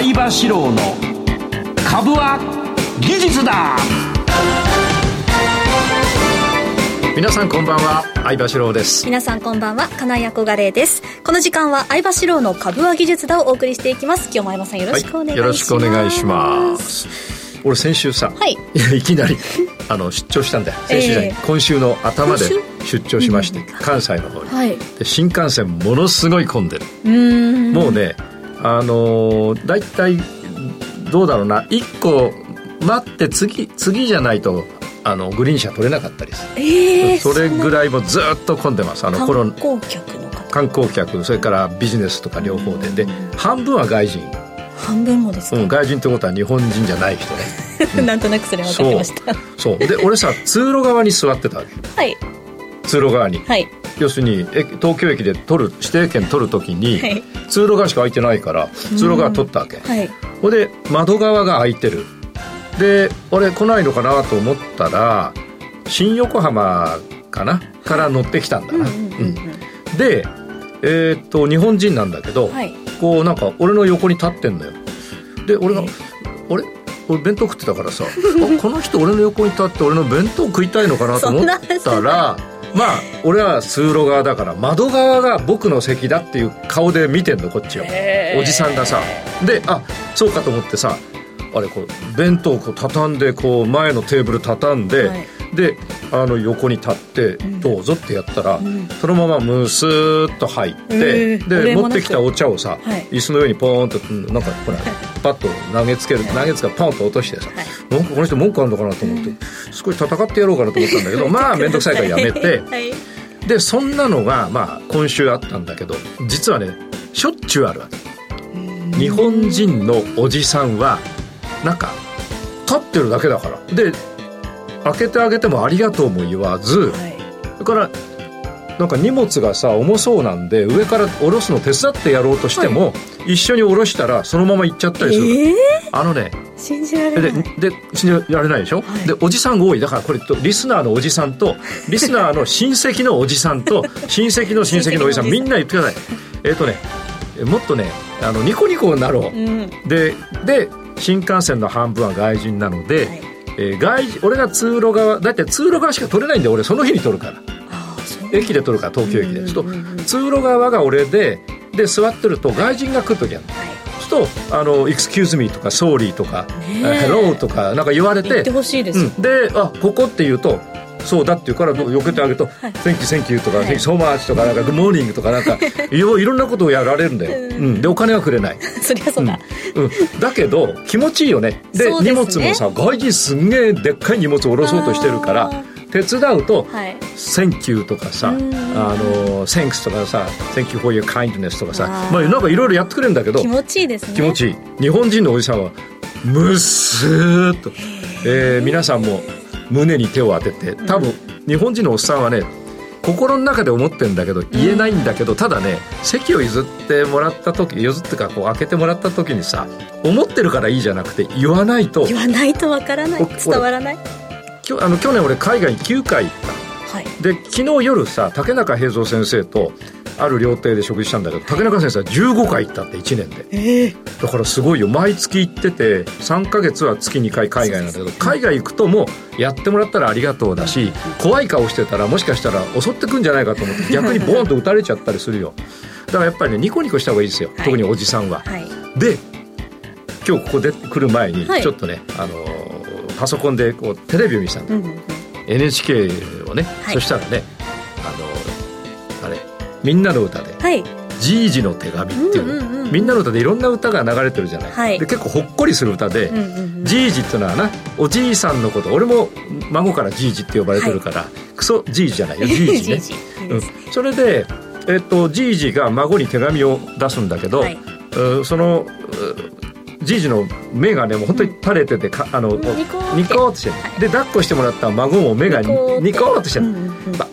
相場志郎の株は技術だ。皆さんこんばんは相場志郎です。皆さんこんばんは金井憧れです。この時間は相場志郎の株は技術だをお送りしていきます。今日も相場さんよろしくお願いします、はい、よろしくお願いします。俺先週さ、はい、いきなりあの出張したんだよ。先週じゃない、えー、今週の頭で出張しまして、関西の方に、はい、で新幹線ものすごい混んでる。もうねあのー、大体どうだろうな。1個待って次次じゃないとあのグリーン車取れなかったりする、えー、それぐらいもずっと混んでます。あの観光客の方。観光客それからビジネスとか両方で。で半分は外人。半分もですか、うん、外人ってことは日本人じゃない人ね、なんとなくそれ分かってました。そう。で俺さ通路側に座ってたわけ。はい。通路側に、はい、要するに東京駅で取る指定券取るときに、はい、通路側しか空いてないから通路側取ったわけ、はい、ほで窓側が空いてる。で俺来ないのかなと思ったら新横浜かな？から乗ってきたんだな、でえー、っと日本人なんだけど、はい、こうなんか俺の横に立ってんのよ。で俺が「俺俺弁当食ってたからさあこの人俺の横に立って俺の弁当食いたいのかなと思ったらまあ俺は通路側だから窓側が僕の席だっていう顔で見てんのこっちをおじさんがさ。であそうかと思ってさあれこう弁当をこう畳んでこう前のテーブル畳んで、はい、であの横に立ってどうぞってやったら、うん、そのままムスーッと入って、で持ってきたお茶をさ、はい、椅子の上にポーンとなんかほらパッと投げつける投げつけポンと落としてさ、はい、なんかこの人文句あるのかなと思って、少し戦ってやろうかなと思ったんだけど まあ面倒くさいからやめて、でそんなのがまあ今週あったんだけど実はねしょっちゅうあるわけ。日本人のおじさんはなんか立ってるだけだから。で開けてあげてもありがとうも言わず、はい、それからなんか荷物がさ重そうなんで上から下ろすの手伝ってやろうとしても、はい、一緒に下ろしたらそのまま行っちゃったりする、えー、あのね信じられない。でで信じられないでしょ、はい、でおじさんが多い。だからこれとリスナーのおじさんと リスナーの親戚のおじさんと親戚の親戚のおじさんみんな言ってください。えっ、ー、とねもっとねあのニコニコになろう、うん、でで新幹線の半分は外人なので、はい、えー、外俺が通路側だって通路側しか取れないんで俺その日に取るから。駅で取るから東京駅で、うんうんうん、通路側が俺でで座ってると外人が来る時ある、はい、そうすると「あの excuse me」とか「sorry」とか「hello」とかなんか言われて。言ってほしいです、うん、であここって言うとそうだって言うからよけてあげると「Thank you thank you」とか「Thank you so much」とかなんか「Good morning」とかなんか いろいろんなことをやられるんだよ、うん、でお金はくれない。そりゃそうだ、うん、だけど気持ちいいよね。で、ね、荷物もさ外人すんげえでっかい荷物を下ろそうとしてるから手伝うと「Thank you」とかさ「あの Thanks」とかさ「Thank you for your kindness」とかさまあなんかいろいろやってくれるんだけど気持ちいいですね。気持ちいい。日本人のおじさんはむすーっと、えー、皆さんも胸に手を当てて多分、日本人のおっさんはね心の中で思ってんだけど言えないんだけど、ただね席を譲ってもらった時譲ってかこう開けてもらった時にさ思ってるからいいじゃなくて言わないと言わないとわからない。伝わらない。あの去年俺海外に9回行った、はい、で昨日夜さ竹中平蔵先生とある料亭で食事したんだけど竹中先生は15回行ったって1年で、えー、だからすごいよ。毎月行ってて3か月は月2回海外なんだけど、海外行くともうやってもらったらありがとうだし怖い顔してたらもしかしたら襲ってくんじゃないかと思って逆にボーンと撃たれちゃったりするよ。だからやっぱりねニコニコした方がいいですよ、特におじさんは、はい、で今日ここで来る前にちょっとね、はい、あのパソコンでこうテレビを見てたんだ、うんうん、NHK をね、はい、そしたらねあのあれ「みんなの歌で」はい。じいじの手紙っていううんうんうん、みんなの歌でいろんな歌が流れてるじゃない、はい、で結構ほっこりする歌で、じいじっていうのはなおじいさんのこと。俺も孫からじいじって呼ばれてるから、はい、クソじいじじゃないよ。じいじね。うん、それで、えっと、じいじが孫に手紙を出すんだけど、はい、そのじいじの目がねもう本当に垂れててかあのニコーとして、で抱っこしてもらった孫も目がニコーとしてる、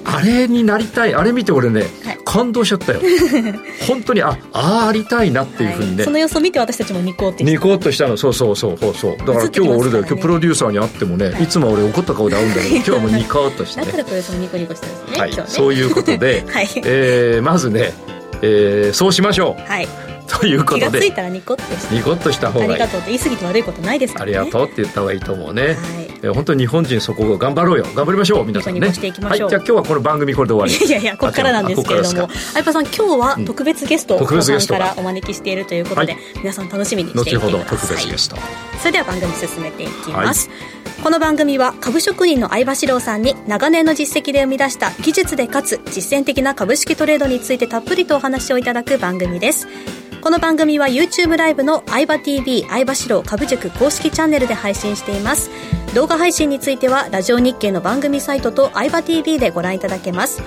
あれになりたい。あれ見て俺ね、感動しちゃったよ 本当にああありたいなっていうふうにね、その様子を見て私たちもニコーってニコーとしたのそうそうそうそうそうだから今日俺だよ今日プロデューサーに会ってもね、い、つも俺怒った顔で会うんだけど 今日はもうニコーとしてねだからプロデューサーニコニコしてるんですねはい、そういうことで、はいえー、まずねえー、そうしましょう。はい。ということで。気がついたらニコッとして。ニコッとした方がいい。ありがとうって言い過ぎて悪いことないですからね。ありがとうって言った方がいいと思うね。はいえ本当に日本人そこを頑張ろうよ。頑張りましょう皆さんね。はい、じゃあ今日はこの番組これで終わりいやいやここからなんですけれども。相葉さん今日は特別ゲストを特別ゲスト。からお招きしているということで、はい、皆さん楽しみにしていて。後ほど特別ゲスト。それでは番組進めていきます、はい、この番組は株職人の相場志郎さんに長年の実績で生み出した技術でかつ実践的な株式トレードについてたっぷりとお話をいただく番組ですこの番組は YouTube ライブの相場 TV 相場志郎株塾公式チャンネルで配信しています。動画配信についてはラジオ日経の番組サイトと相場 TV でご覧いただけます。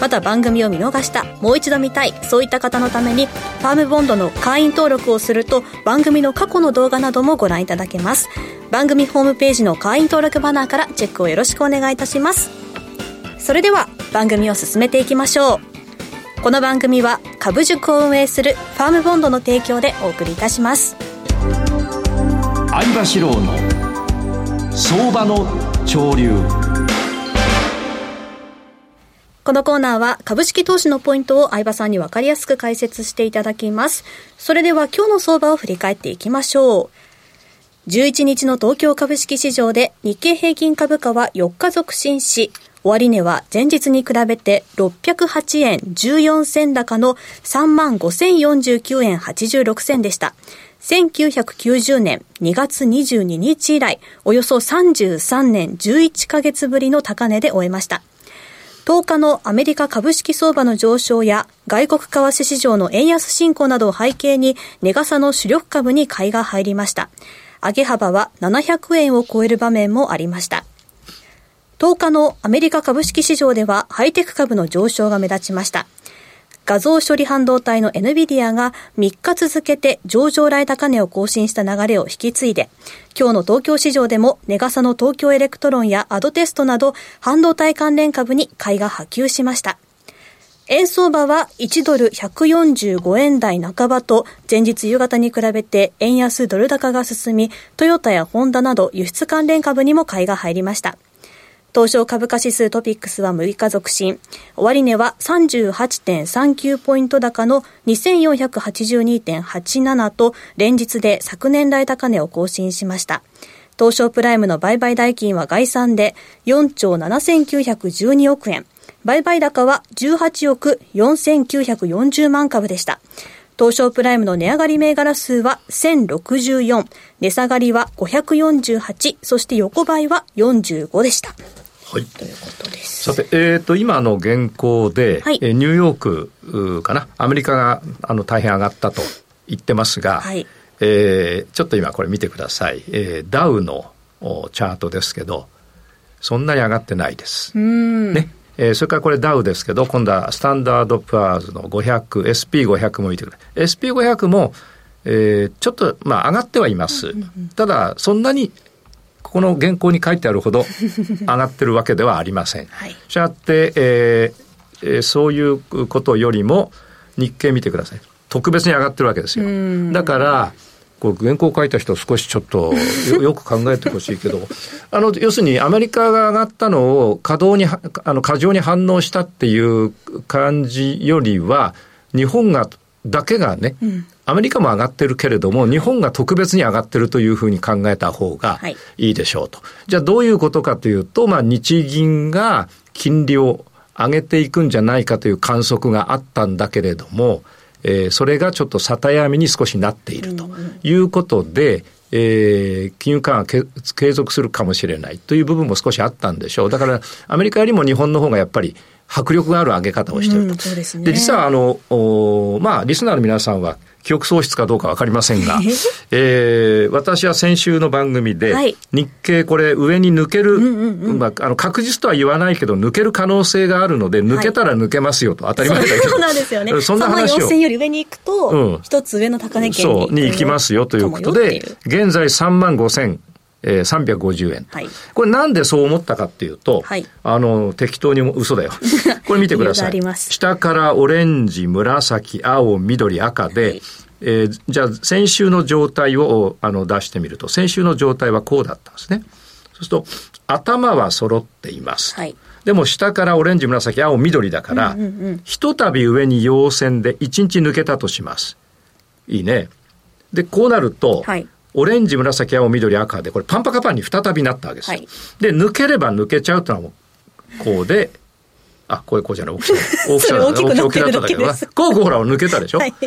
また番組を見逃したもう一度見たいそういった方のためにファームボンドの会員登録をすると番組の過去の動画などもご覧いただけます。番組ホームページの会員登録バナーからチェックをよろしくお願いいたします。それでは番組を進めていきましょう。この番組は株塾を運営するファームボンドの提供でお送りいたします相場志郎の相場の潮流このコーナーは株式投資のポイントを相場さんに分かりやすく解説していただきます。それでは今日の相場を振り返っていきましょう。11日の東京株式市場で日経平均株価は4日続伸し、終値は前日に比べて608円14銭高の35,049円86銭でした。1990年2月22日以来、およそ33年11ヶ月ぶりの高値で終えました。10日のアメリカ株式相場の上昇や外国為替市場の円安進行などを背景に、値傘の主力株に買いが入りました。上げ幅は700円を超える場面もありました。10日のアメリカ株式市場ではハイテク株の上昇が目立ちました。画像処理半導体の NVIDIA が3日続けて上場来高値を更新した流れを引き継いで、今日の東京市場でも値がさの東京エレクトロンやアドバンテストなど半導体関連株に買いが波及しました。円相場は1ドル145円台半ばと前日夕方に比べて円安ドル高が進み、トヨタやホンダなど輸出関連株にも買いが入りました。東証株価指数トピックスは6日続伸。終値は38.39ポイント高の2482.87と連日で昨年来高値を更新しました。東証プライムの売買代金は概算で4兆7912億円。売買高は18億4940万株でした。東証プライムの値上がり銘柄数は1064、値下がりは548、そして横ばいは45でした。はい、ということです。さて、えっ、ー、と、今の現行で、はい、えニューヨークかな、アメリカがあの大変上がったと言ってますが、はい、えー、ちょっと今これ見てください。えー、ダウのチャートですけど、そんなに上がってないです。ね。えー、それからこれダウですけど、今度はスタンダードプアーズの500、SP500 も見てください。SP500 も、えー、ちょっと、まあ、上がってはいます。ただ、そんなにこの原稿に書いてあるほど 上がってるわけではありません。はい、したがって、えーえー、そういうことよりも日経見てください。特別に上がってるわけですよ。だから、こう原稿を書いた人少しちょっと よく考えてほしいけど、あの、要するにアメリカが上がったのを稼働に、あの、過剰に反応したっていう感じよりは、日本が、だけがね、うん、アメリカも上がってるけれども、日本が特別に上がってるというふうに考えた方がいいでしょうと。はい、じゃあどういうことかというと、まあ日銀が金利を上げていくんじゃないかという観測があったんだけれども、えー、それがちょっと里闇に少しなっているということで、えー、金融緩和継続するかもしれないという部分も少しあったんでしょう。だから、アメリカよりも日本の方がやっぱり迫力がある上げ方をしていると。うん、で、ね、実はあの、まあ、リスナーの皆さんは記憶喪失かどうかわかりませんが、えー、私は先週の番組で、はい、日経これ上に抜ける、まあ、あの確実とは言わないけど、抜ける可能性があるので、抜けたら抜けますよと、当たり前だけど。そうなんですよね。そんな話を。3万4000より上に行くと、一、うん、つ上の高値圏に。そう、に行きますよということで、現在3万5000。えー、350円、はい、これなんでそう思ったかっていうと、はい、あの、適当に嘘だよ。これ見てください。下からオレンジ、紫、青、緑、赤で、はい、えー、じゃあ先週の状態をあの出してみると、先週の状態はこうだったんですね。そうすると、頭は揃っています。はい、でも下からオレンジ、紫、青、緑だから、うんうんうん、ひとたび上に陽線で1日抜けたとします。いいね。で、こうなると、はい、オレンジ、紫、青、緑、赤で、これパンパカパンに再びなったわけですよ。はい、で、抜ければ抜けちゃうというのはこうで、あ、こういうこうじゃない、大きさ。大きさ大きくなってるだけです。こうこうほら抜けたでしょ、はい、こ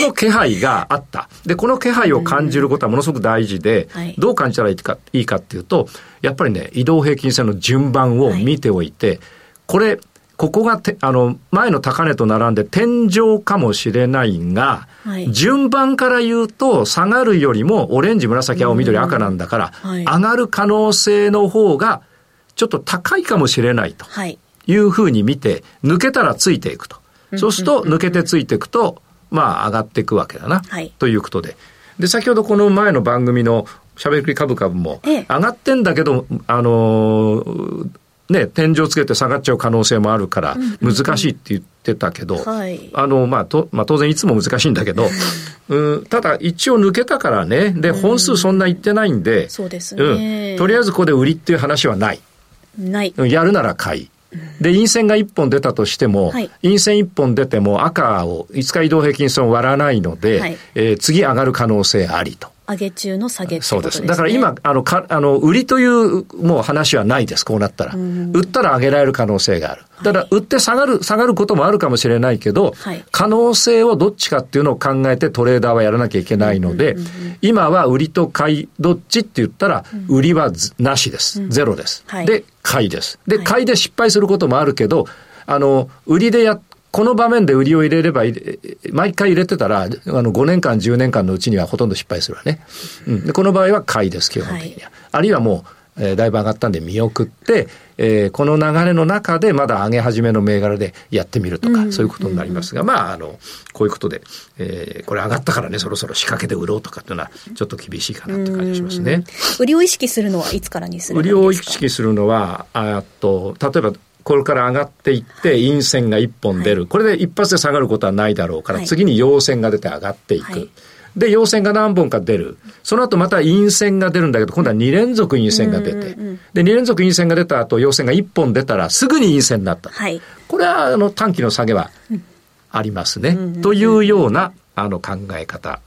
の気配があった。で、この気配を感じることはものすごく大事で、はい、どう感じたらいいかいいかっていうと、やっぱりね、移動平均線の順番を見ておいて、はい、これ、ここがて、あの、前の高値と並んで天井かもしれないが、はい、順番から言うと、下がるよりも、オレンジ、紫、青、緑、赤なんだから、はい、上がる可能性の方が、ちょっと高いかもしれないというふうに見て、抜けたらついていくと。そうすると、抜けてついていくと、まあ、上がっていくわけだな。はい、ということで。で、先ほどこの前の番組のしゃべくり株株も、上がってんだけど、あのー、ね、天井つけて下がっちゃう可能性もあるから、難しいって言ってたけど、あの、まあ、と、まあ、当然いつも難しいんだけど、うん、ただ一応抜けたからね、で、本数そんな言ってないんで、そうですね、うん。とりあえずここで売りっていう話はない。ない。やるなら買い。で、陰線が1本出たとしても、はい、陰線1本出ても赤を5日移動平均線を割らないので、はい、えー、次上がる可能性ありと。上げ中の下げ、ね、そうです。だから今、あの、か、あの、売りというもう話はないです、こうなったら。売ったら上げられる可能性がある。ただ、売って下がる、下がることもあるかもしれないけど、はい、可能性をどっちかっていうのを考えてトレーダーはやらなきゃいけないので、今は売りと買い、どっちって言ったら、売りはなしです。ゼロです。はい、で、買いです。で、買いで失敗することもあるけど、あの、売りでや、この場面で売りを入れれば、毎回入れてたら、あの、5年間、10年間のうちにはほとんど失敗するわね。うん。で、この場合は買いです、基本的には。はい、あるいはもう、えー、だいぶ上がったんで見送って、えー、この流れの中でまだ上げ始めの銘柄でやってみるとか、そういうことになりますが、まあ、あの、こういうことで、えー、これ上がったからね、そろそろ仕掛けて売ろうとかっていうのは、ちょっと厳しいかなって感じがしますね。売りを意識するのはいつからにする売りを意識するのは、あと、例えば、これから上がっていって、陰線が1本出る、はい、これで一発で下がることはないだろうから、はい、次に陽線が出て上がっていく。はい、で、陽線が何本か出る。その後また陰線が出るんだけど、今度は2連続陰線が出て。で、2連続陰線が出た後、陽線が1本出たら、すぐに陰線になった。これは、あの、短期の下げはありますね。というような、あの、考え方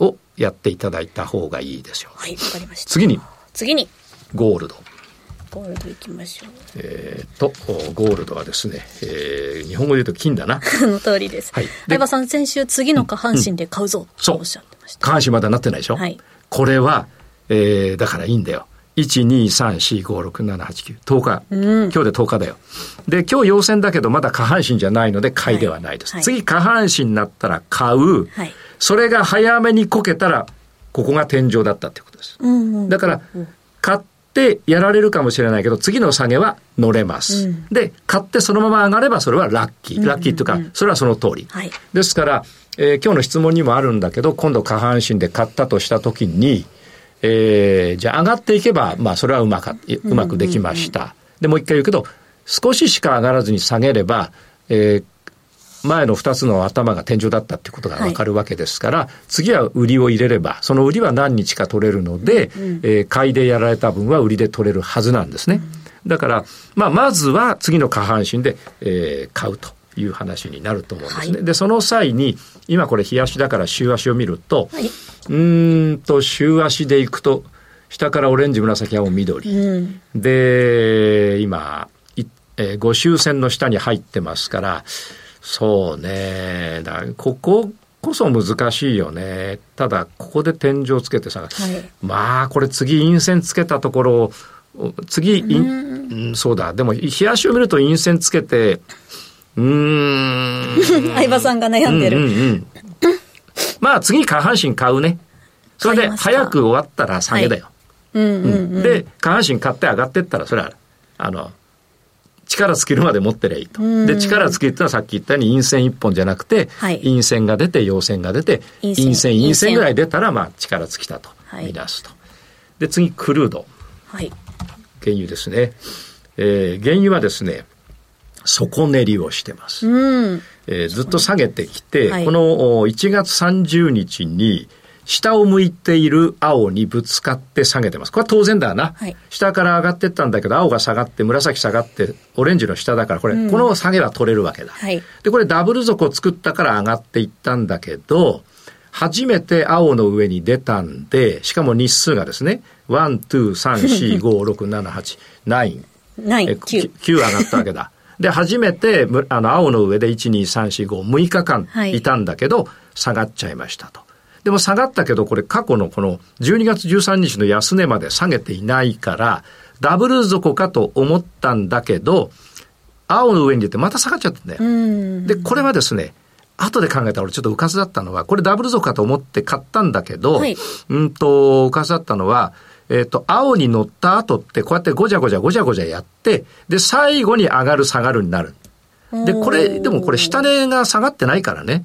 をやっていただいた方がいいでしょう。はい、わかりました。次に。次に。ゴールド。ゴールドいきましょう。えー、と、ゴールドはですね、えー、日本語で言うと金だな。その通りです。はい。相葉さん、先週次の下半身で買うぞ、とおっしゃってました。下半身まだなってないでしょ？はい。これは、えー、だからいいんだよ。1、2、3、4、5、6、7、8、9。10日。うん、今日で10日だよ。で、今日陽線だけどまだ下半身じゃないので買いではないです。はいはい、次下半身になったら買う。はい、それが早めにこけたら、ここが天井だったってことです。うんうん、だから、買っってやられるかもしれないけど、次の下げは乗れます。うん、で、買ってそのまま上がればそれはラッキー。ラッキーっていうか、それはその通り。はい、ですから、えー、今日の質問にもあるんだけど、今度下半身で買ったとしたときに、えー、じゃあ上がっていけば、まあそれはうまか、うまくできました。で、もう一回言うけど、少ししか上がらずに下げれば、えー、前の2つの頭が天井だったってことがわかるわけですから、はい、次は売りを入れれば、その売りは何日か取れるので、うんうん、えー、買いでやられた分は売りで取れるはずなんですね。うん、だから、まあ、まずは次の下半身で、えー、買うと。いう話になると思うんですね。はい、で、その際に、今これ日足だから週足を見ると、はい、うんと、週足でいくと、下からオレンジ、紫、青、緑。うん、で、今、えー、5周線の下に入ってますから、そうね。だこここそ難しいよね。ただ、ここで天井つけてさ、はい、まあ、これ次陰線つけたところ、次、うん、そうだ。でも、冷やしを見ると陰線つけて、うん。相葉さんが悩んでる。うんうんうん、まあ、次下半身買うね。それで、早く終わったら下げだよ。はい、うんうんうん、で、下半身買って上がってったら、それは、あの、力尽きるまで持ってりゃいいと。で、力尽きるってのはさっき言ったように陰線一本じゃなくて、はい、陰線が出て、陽線が出て、陰線、陰線ぐらい出たら、まあ、力尽きたと見出すと。はい、で、次、クルード。はい。原油ですね。えー、原油はですね、底練りをしてます。うん、えー、ずっと下げてきて、はい、この1月30日に下を向いている青にぶつかって下げてます。これは当然だな。はい下から上がってったんだけど、青が下がって、紫下がって、オレンジの下だから、これ、この下げは取れるわけだ。はいで、これダブル底を作ったから上がっていったんだけど、初めて青の上に出たんで、しかも日数がですね、1、2、3、4、5、6、7、8、9。9、え9。9上がったわけだ。で、初めて、むあの、青の上で1、2、3、4、5、6日間はいいたんだけど、下がっちゃいましたと。でも下がったけど、これ過去のこの12月13日の安値まで下げていないから、ダブル底かと思ったんだけど、青の上に出てまた下がっちゃったんだよ。うん。で、これはですね、後で考えたら俺ちょっと浮かずだったのは、これダブル底かと思って買ったんだけど、はいうんと、浮かずだったのは、えっ、と、青に乗った後ってこうやってごじゃごじゃごじゃごじゃやって、で、最後に上がる下がるになる。で、これ、でもこれ下値が下がってないからね。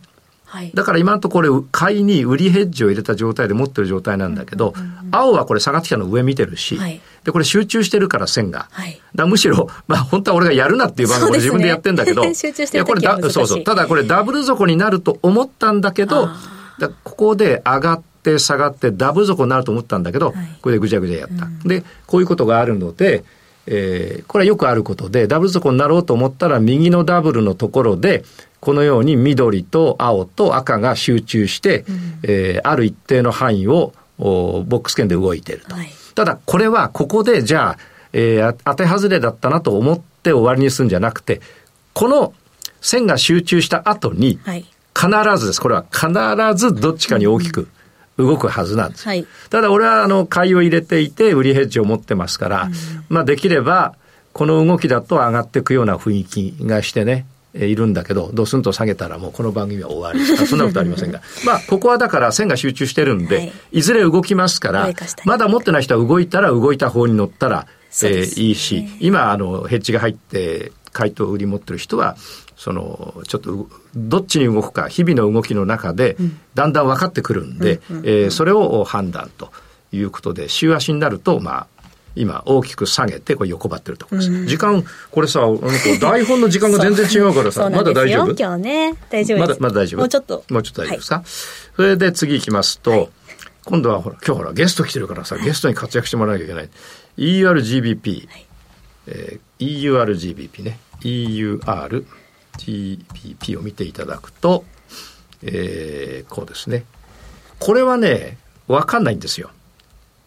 はい。だから今のところ買いに売りヘッジを入れた状態で持ってる状態なんだけど、青はこれ下がってきたの上見てるし、はいで、これ集中してるから線が。はいだむしろ、まあ本当は俺がやるなっていう番組で自分でやってんだけど、集中してるいやこれだそうそう。ただこれダブル底になると思ったんだけど、あだここで上がって下がってダブル底になると思ったんだけど、はいこれでぐちゃぐちゃやった。で、こういうことがあるので、えーこれはよくあることで、ダブル底になろうと思ったら右のダブルのところで、このように緑と青と赤が集中して、えーある一定の範囲をおボックス圏で動いていると。はいただ、これはここで、じゃあ、えーあ当て外れだったなと思って終わりにするんじゃなくて、この線が集中した後に、はい。必ずです。これは必ずどっちかに大きく動くはずなんです。はいただ俺はあの買いを入れていて売りヘッジを持ってますから、まあできればこの動きだと上がっていくような雰囲気がしてね、えーいるんだけど、ドスンと下げたらもうこの番組は終わり そんなことありませんが。まあここはだから線が集中してるんで、はい。い、ずれ動きますからまだ持ってない人は動いたら動いた方に乗ったら、えーいいし、今あのヘッジが入って回答売り持ってる人は、そのちょっとうどっちに動くか日々の動きの中でだんだん分かってくるんで、えーそれを判断ということで週足になるとまあ今大きく下げてこれ横ばってるところです、時間これさ 台本の時間が全然違うからさまだ大丈夫？今日ね。大丈夫。まだまだ大丈夫？もうちょっと。もうちょっと大丈夫ですか、それで次行きますと、今度はほら今日ほらゲスト来てるからさ、ゲストに活躍してもらわなきゃいけない。EURGBP、えー EURGBP ね。EURGBP を見ていただくと、えーこうですね。これはね分かんないんですよ。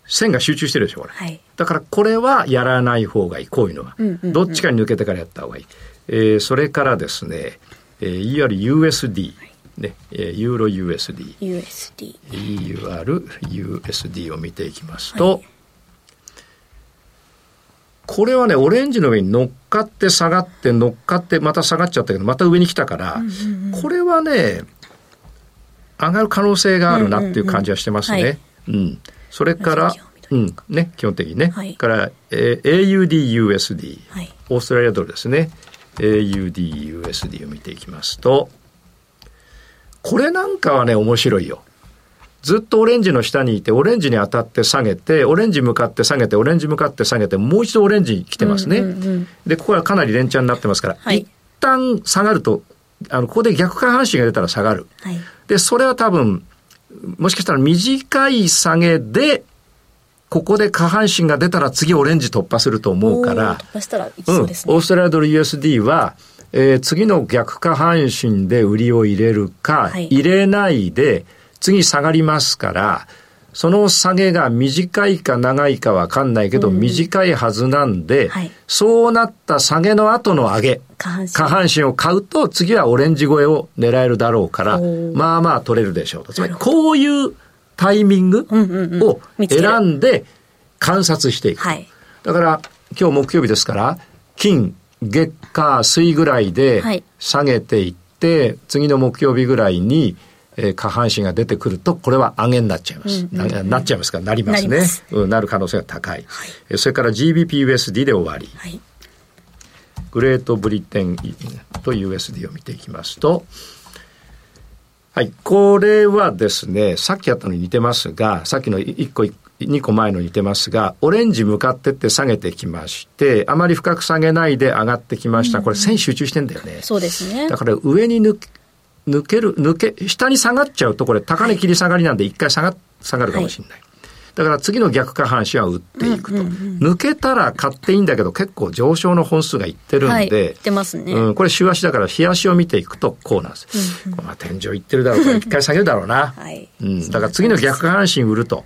線が集中してるでしょこれ、はい。だからこれはやらない方がいい、こういうのは。うんうんうん。どっちかに抜けてからやった方がいい。えーそれからですね、えー、いわゆる USD、ね、えーユーロ USD、USD。EURUSD を見ていきますと、これはね、オレンジの上に乗っかって下がって、乗っかってまた下がっちゃったけど、また上に来たから、これはね、上がる可能性があるなっていう感じはしてますね。うんそれから基本的、うん、ね、基本的にね。はいから、えー AUDUSD、はい。オーストラリアドルですね。AUDUSD を見ていきますと、これなんかはね、面白いよ。ずっとオレンジの下にいて、オレンジに当たって下げて、オレンジ向かって下げて、オレンジ向かって下げて、もう一度オレンジに来てますね。うんうんうんで、ここはかなり連チャンになってますから、はい一旦下がると、あの、ここで逆下半身が出たら下がる。はい。で、それは多分、もしかしたら短い下げで、ここで下半身が出たら次オレンジ突破すると思うから。したらいきうん、オそうですね。ーストラリアドル USD は、えー次の逆下半身で売りを入れるか、はい。入れないで、次下がりますから、その下げが短いか長いかわかんないけど、短いはずなんで、はい。そうなった下げの後の上げ、下半身。下半身を買うと、次はオレンジ越えを狙えるだろうからまあまあ取れるでしょうと。つまり、こういうタイミングうんうんうんを選んで観察していく。はい。だから、今日木曜日ですから、金、月、火、水ぐらいではい下げていって、次の木曜日ぐらいに、えー下半身が出てくると、これは上げになっちゃいます。ななっちゃいますか？ら、なりますね。なすうん、なる可能性が高い。えーそれから GBPUSD で終わり。はい。グレートブリテンと USD を見ていきますと、はい、これはですね、さっきやったのに似てますが、さっきの1個、2個前の似てますが、オレンジ向かってって下げてきまして、あまり深く下げないで上がってきました。これ線集中してんだよね。そうですねだ。から上に抜き抜ける、抜け、下に下がっちゃうと、これ、高値切り下がりなんで、一回下が、下がるかもしれない。だから次の逆下半身は売っていくと。抜けたら買っていいんだけど、結構上昇の本数がいってるんで、はい、ってますね。うん、これ週足だから日足を見ていくとこうなんです。うんうん、まあ天井いってるだろうから、一回下げるだろうな。はい。うん。だから次の逆下半身売ると。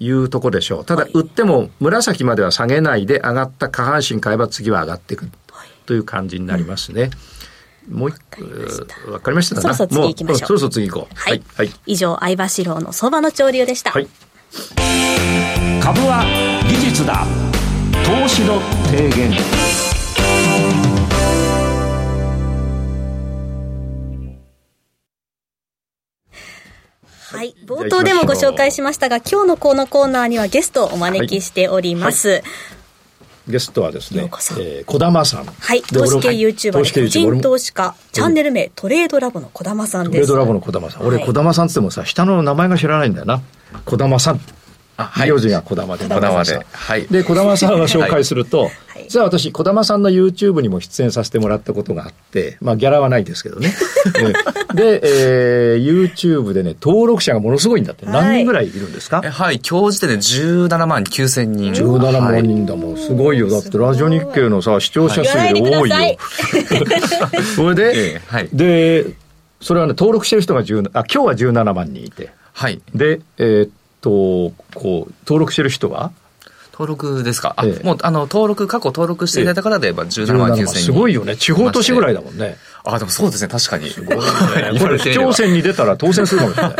いうとこでしょう。ただ、売っても紫までは下げないで上がった下半身買えば次は上がっていくという感じになりますね。うん、もう一個、わかりましたそろそろ次行きましょう。そろそろ次行こう。はい。はい、以上、相場志郎の相場の潮流でした。はい。株は技術だ。投資の提言。はい。冒頭でもご紹介しましたが、今日のこのコーナーにはゲストをお招きしております。ゲストはですね、えー、小玉さん。はい。投資系 YouTuber で個人投資家、チャンネル名、トレードラボの小玉さんです。トレードラボの小玉さん。俺、小玉さんってもさ、下の名前が知らないんだよな。小玉さん。あ、はい。名字が小玉で。小玉で。はい。で、小玉さんを紹介すると、実は私、児玉さんの YouTube にも出演させてもらったことがあって、まあ、ギャラはないですけどね。で、えー、YouTube でね、登録者がものすごいんだって。何人ぐらいいるんですか？はい、今日時点で17万9千人。17万人だもん。すごいよ。だって、ラジオ日経のさ、視聴者数より多いよ。それで、はい、で、それはね、登録してる人が10、あ、今日は17万人いて。はい。で、えー、っと、こう、登録してる人は？登録ですか？あ、ええ、もう、あの、登録、過去登録していただいたからで言えば17万9000人。すごいよね。地方都市ぐらいだもんね。あ、でもそうですね、確かに。これ、市長選に出たら当選するかもしれない。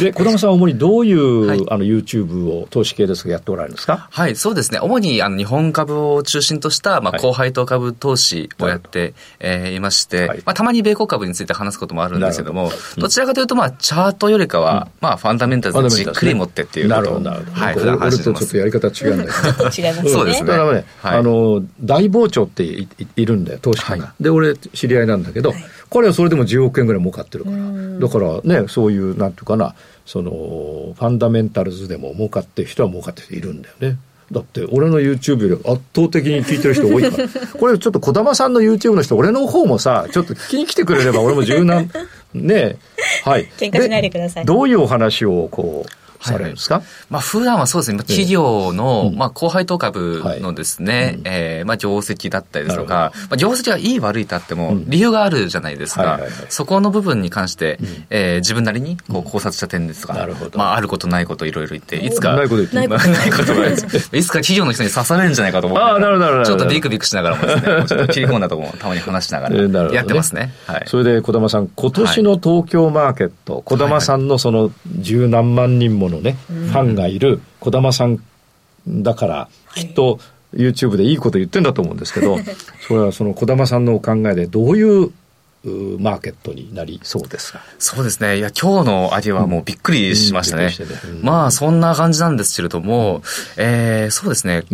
で、小玉さんは主にどういう、はい、あの、YouTube を投資系ですがやっておられるんですか？はい、そうですね。主に、あの、日本株を中心とした、まあ、高配当株投資をやって、はい、えー、いまして、はい、まあ、たまに米国株について話すこともあるんですけども、どうん、どちらかというと、まあ、チャートよりかは、うん、まあ、ファンダメンタルズじっくり持ってっていうことを、なるほど、なるほど。はい、俺とちょっとやり方違うんだけど。違いますね。そうですね。だからね、あの、大傍聴っていいるんだよ、投資家が。で、俺、知り合いなんだけど、彼はそれでも10億円ぐらい儲かってるから。だからね、そういう、なんていうかな、その、ファンダメンタルズでも儲かってる人は儲かってる人いるんだよね。だって俺の YouTube より圧倒的に聞いてる人多いから。これちょっと児玉さんの YouTube の人俺の方もさちょっと聞きに来てくれれば俺も柔軟。ねはい。喧嘩しないでくださいどういうお話をこうされるんですか、はい、まあ普段はそうですね、企業の、まあ高配当株のですね、はい、えー、まあ業績だったりですとか、まあ業績がいい悪いとあっても理由があるじゃないですか。そこの部分に関して、うん、えー、自分なりにこう考察した点ですとか、なるほど。まああることないこといろいろ言って、いつか、ないこと言って、ないことないいつか企業の人に刺されるんじゃないかと思って、あなるほどちょっとビクビクしながらもですね、ちょっと切り込んだとこもたまに話しながら。やってますね。はい。それで児玉さん、今年の東京マーケット、児玉さんのその十何万人ものね、ファンがいる児玉さんだから、きっと YouTube でいいこと言ってんだと思うんですけど、それはその児玉さんのお考えでどういうマーケットになりそうですか？そうですね。いや、今日の上げはもうびっくりしましたね。うんうん、まあ、そんな感じなんですけれども、えー、そうですね。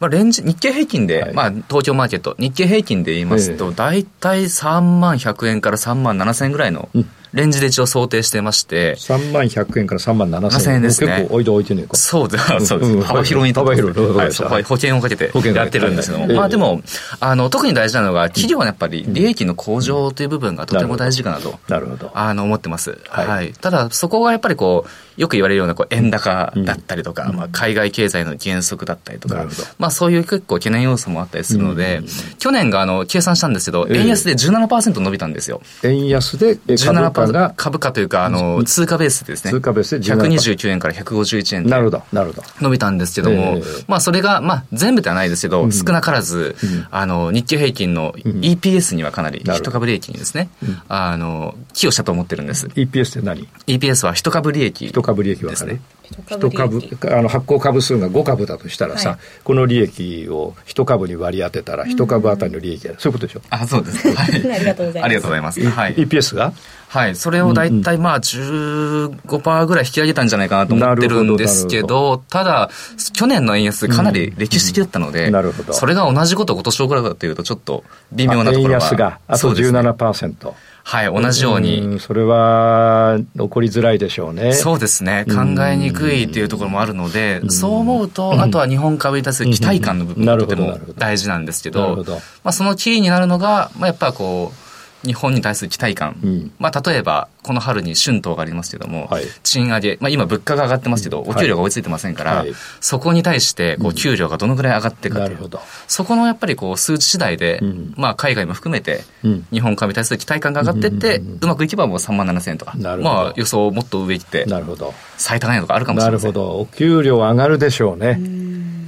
まあ、レンジ、日経平均で、はい、まあ、東京マーケット、日経平均で言いますと、大体3万100円から3万7000円ぐらいのレンジで一応想定してまして。3万100円から3万7000円ですね。結構置いて置いてねえか。そうです。そうです。幅広に幅広い。はい、保険をかけてやってるんですけども。まあでも、あの、特に大事なのが、企業はやっぱり利益の向上という部分がとても大事かなと。なるほど。あの、思ってます。はい。ただ、そこがやっぱりこう、よく言われるようなこう円高だったりとか、まあ海外経済の減速だったりとか、まあそういう結構懸念要素もあったりするので、去年があの、計算したんですけど、円安で17%伸びたんですよ。円安で株価が株価というか、あの、通貨ベースですね。通貨ベースで129円から151円なるほど、なるほど。伸びたんですけども、えー、まあそれが、まあ全部ではないですけど、うん、少なからず、うん、あの、日経平均の EPS にはかなり、一株利益にですね、うん、あの、寄与したと思ってるんです。EPS って何 ?EPS は一株利益、一株利益はですね。一株あの発行株数が5株だとしたらさ、はい、この利益を一株に割り当てたら一株当たりの利益が、そういうことでしょ？あそうです、はい、ありがとうございます。ありがとうございます、はい、EPS が？はい。それを大体まあ15%ぐらい引き上げたんじゃないかなと思ってるんですけどただ去年の円安かなり歴史的だったので、うんうん、なるほど。それが同じことを今年起こるかというとちょっと微妙なところが円安があと17%、はい、同じように。それは起こりづらいでしょうね。そうですね。考えにくいっていうところもあるので、そう思うと、あとは日本株に対する期待感の部分がとても大事なんですけど、まあ、そのキーになるのが、まあ、やっぱこう、日本に対する期待感、うん、まあ、例えばこの春に春闘がありますけども、はい、賃上げ、まあ、今物価が上がってますけど、お給料が追いついてませんから、はい、そこに対してこう給料がどのぐらい上がっていくかという、うん、そこのやっぱりこう数値次第で、うん、まあ、海外も含めて、日本株に対する期待感が上がっていって、うまくいけばもう3万7000円とか、まあ、予想をもっと上行って、なるほど。最高値とかあるかもしれません。なるほど。お給料上がるでしょうね。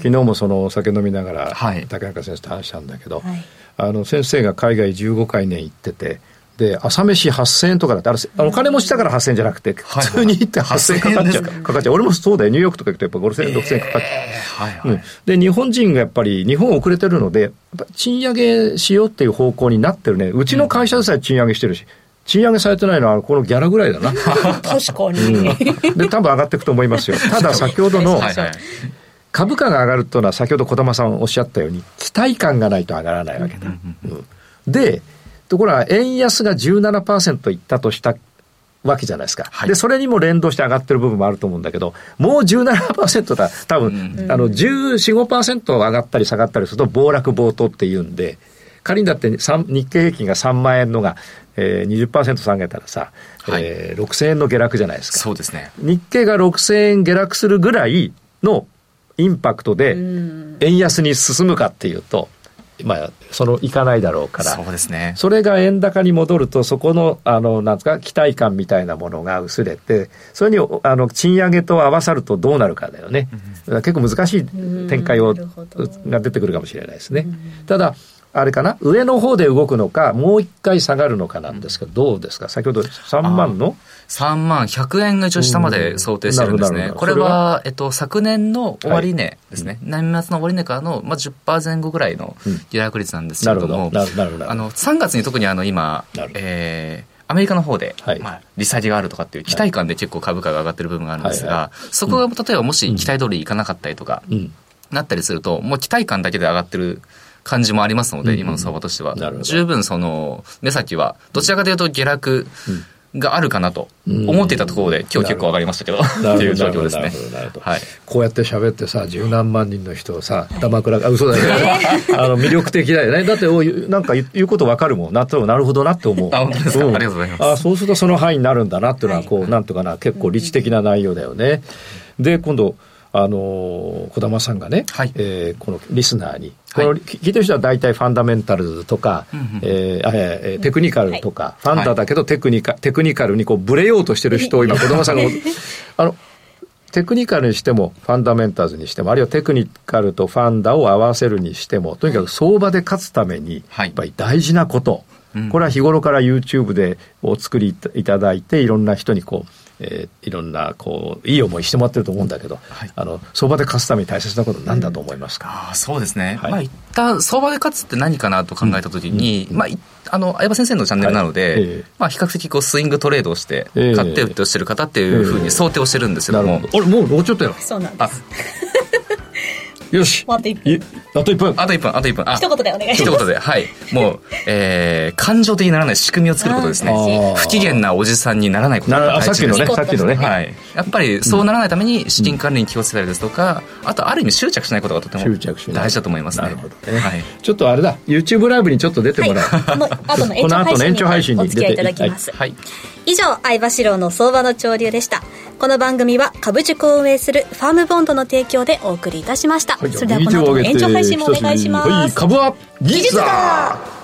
昨日もそのお酒飲みながら、はい、竹中先生と話したんだけど、はい、あの先生が海外15回年行ってて、で、朝飯8000円とかだって、あの、お金持ちだから8000円じゃなくて、普通に行って8000円かかっちゃう。かかっちゃう。俺もそうだよ。ニューヨークとか行くとやっぱ5000円、6000円かかっちゃう。はいはい、で、日本人がやっぱり、日本遅れてるので、賃上げしようっていう方向になってるね。うちの会社でさえ賃上げしてるし。賃上げされてないのはこのギャラぐらいだな。確かに、うん、で、多分上がっていくと思いますよ。ただ先ほどの、株価が上がるというのは先ほど小玉さんおっしゃったように、期待感がないと上がらないわけだ。うん、で、ところが円安が17%いったとしたわけじゃないですか、はい、でそれにも連動して上がってる部分もあると思うんだけどもう17%だ多分、うん、あの1415%上がったり下がったりすると暴落暴騰っていうんで仮にだって日経平均が3万円のが、えー、20%下げたらさ、はい、えー、6000円の下落じゃないですか。そうですね。日経が6000円下落するぐらいのインパクトで円安に進むかっていうと、まあ、そのいかないだろうから、そうですね。それが円高に戻ると、そこの、あの、なんですか、期待感みたいなものが薄れて、それに、あの、賃上げと合わさるとどうなるかだよね。うん、結構難しい展開を、が出てくるかもしれないですね。ただ、あれかな？上の方で動くのか、もう一回下がるのかなんですけど、どうですか？先ほど3万の？3万100円が一応下まで想定してるんですね。これは、えっと、昨年の終値ですね。はい、年末の終値からの、まあ、10%前後ぐらいの下落率なんですけれども、あの、3月に特にあの、今、えー、アメリカの方で、はい、まあ、利下げがあるとかっていう期待感で結構株価が上がってる部分があるんですが、はいはい、そこが例えばもし期待通りいかなかったりとか、なったりすると、もう期待感だけで上がってる感じもありますので、今の相場としては。十分その、目先は、どちらかというと下落、があるかなと思っていたところで、今日結構上がりましたけど、っていう状況ですね。はい、こうやって喋ってさ、十何万人の人をさ、玉倉、あ、嘘だよ、あの、魅力的だよね。だって、なんか言うことわかるもん。ななるほどなって思う。あ、本当ですか、うん、ありがとうございます。あ、そうするとその範囲になるんだなっていうのは、こう、なんとかな、結構理知的な内容だよね。で、今度、あの児玉さんがね、はい、えー、このリスナーに、この聞いてる人は大体ファンダメンタルズとか、はい、えー、えー、テクニカルとか、ファンダだけどテクニカテクニカルにこうブレようとしてる人を今児玉さんがあのテクニカルにしてもファンダメンタルズにしてもあるいはテクニカルとファンダを合わせるにしてもとにかく相場で勝つためにやっぱり大事なこと、はい、これは日頃から YouTube でお作りいただいていろんな人にこうえー、いろんなこういい思いしてもらってると思うんだけど、はい、あの相場で勝つために大切なことなんだと思いますか、うん、あそうですね、はい、まあ一旦相場で勝つって何かなと考えたときに、うん、まああの相葉先生のチャンネルなので、はい。えー、まあ比較的こうスイングトレードをして買って売ってをしてる方っていうふうに想定をしてるんですけども、えーえー、あれもうもうちょっとよそうなんです。よし。あと1分。あと1分。あと1分、あと1分。一言でお願いします。一言で、はい。もう、えー、感情的にならない仕組みを作ることですね。不機嫌なおじさんにならないことがさっきのね、さっきのね。はい。やっぱりそうならないために資金管理に気をつけたりですとか、あとある意味執着しないことがとても大事だと思いますね。なるほどね。はい。ちょっとあれだ、YouTube ライブにちょっと出てもらう。この後の延長配信にお付き合いいただきます。はい。以上、相場志郎の相場の潮流でした。この番組は株塾を運営するファームボンドの提供でお送りいたしました。はい、それではこの後の延長配信もお願いします。はい、株は技術だ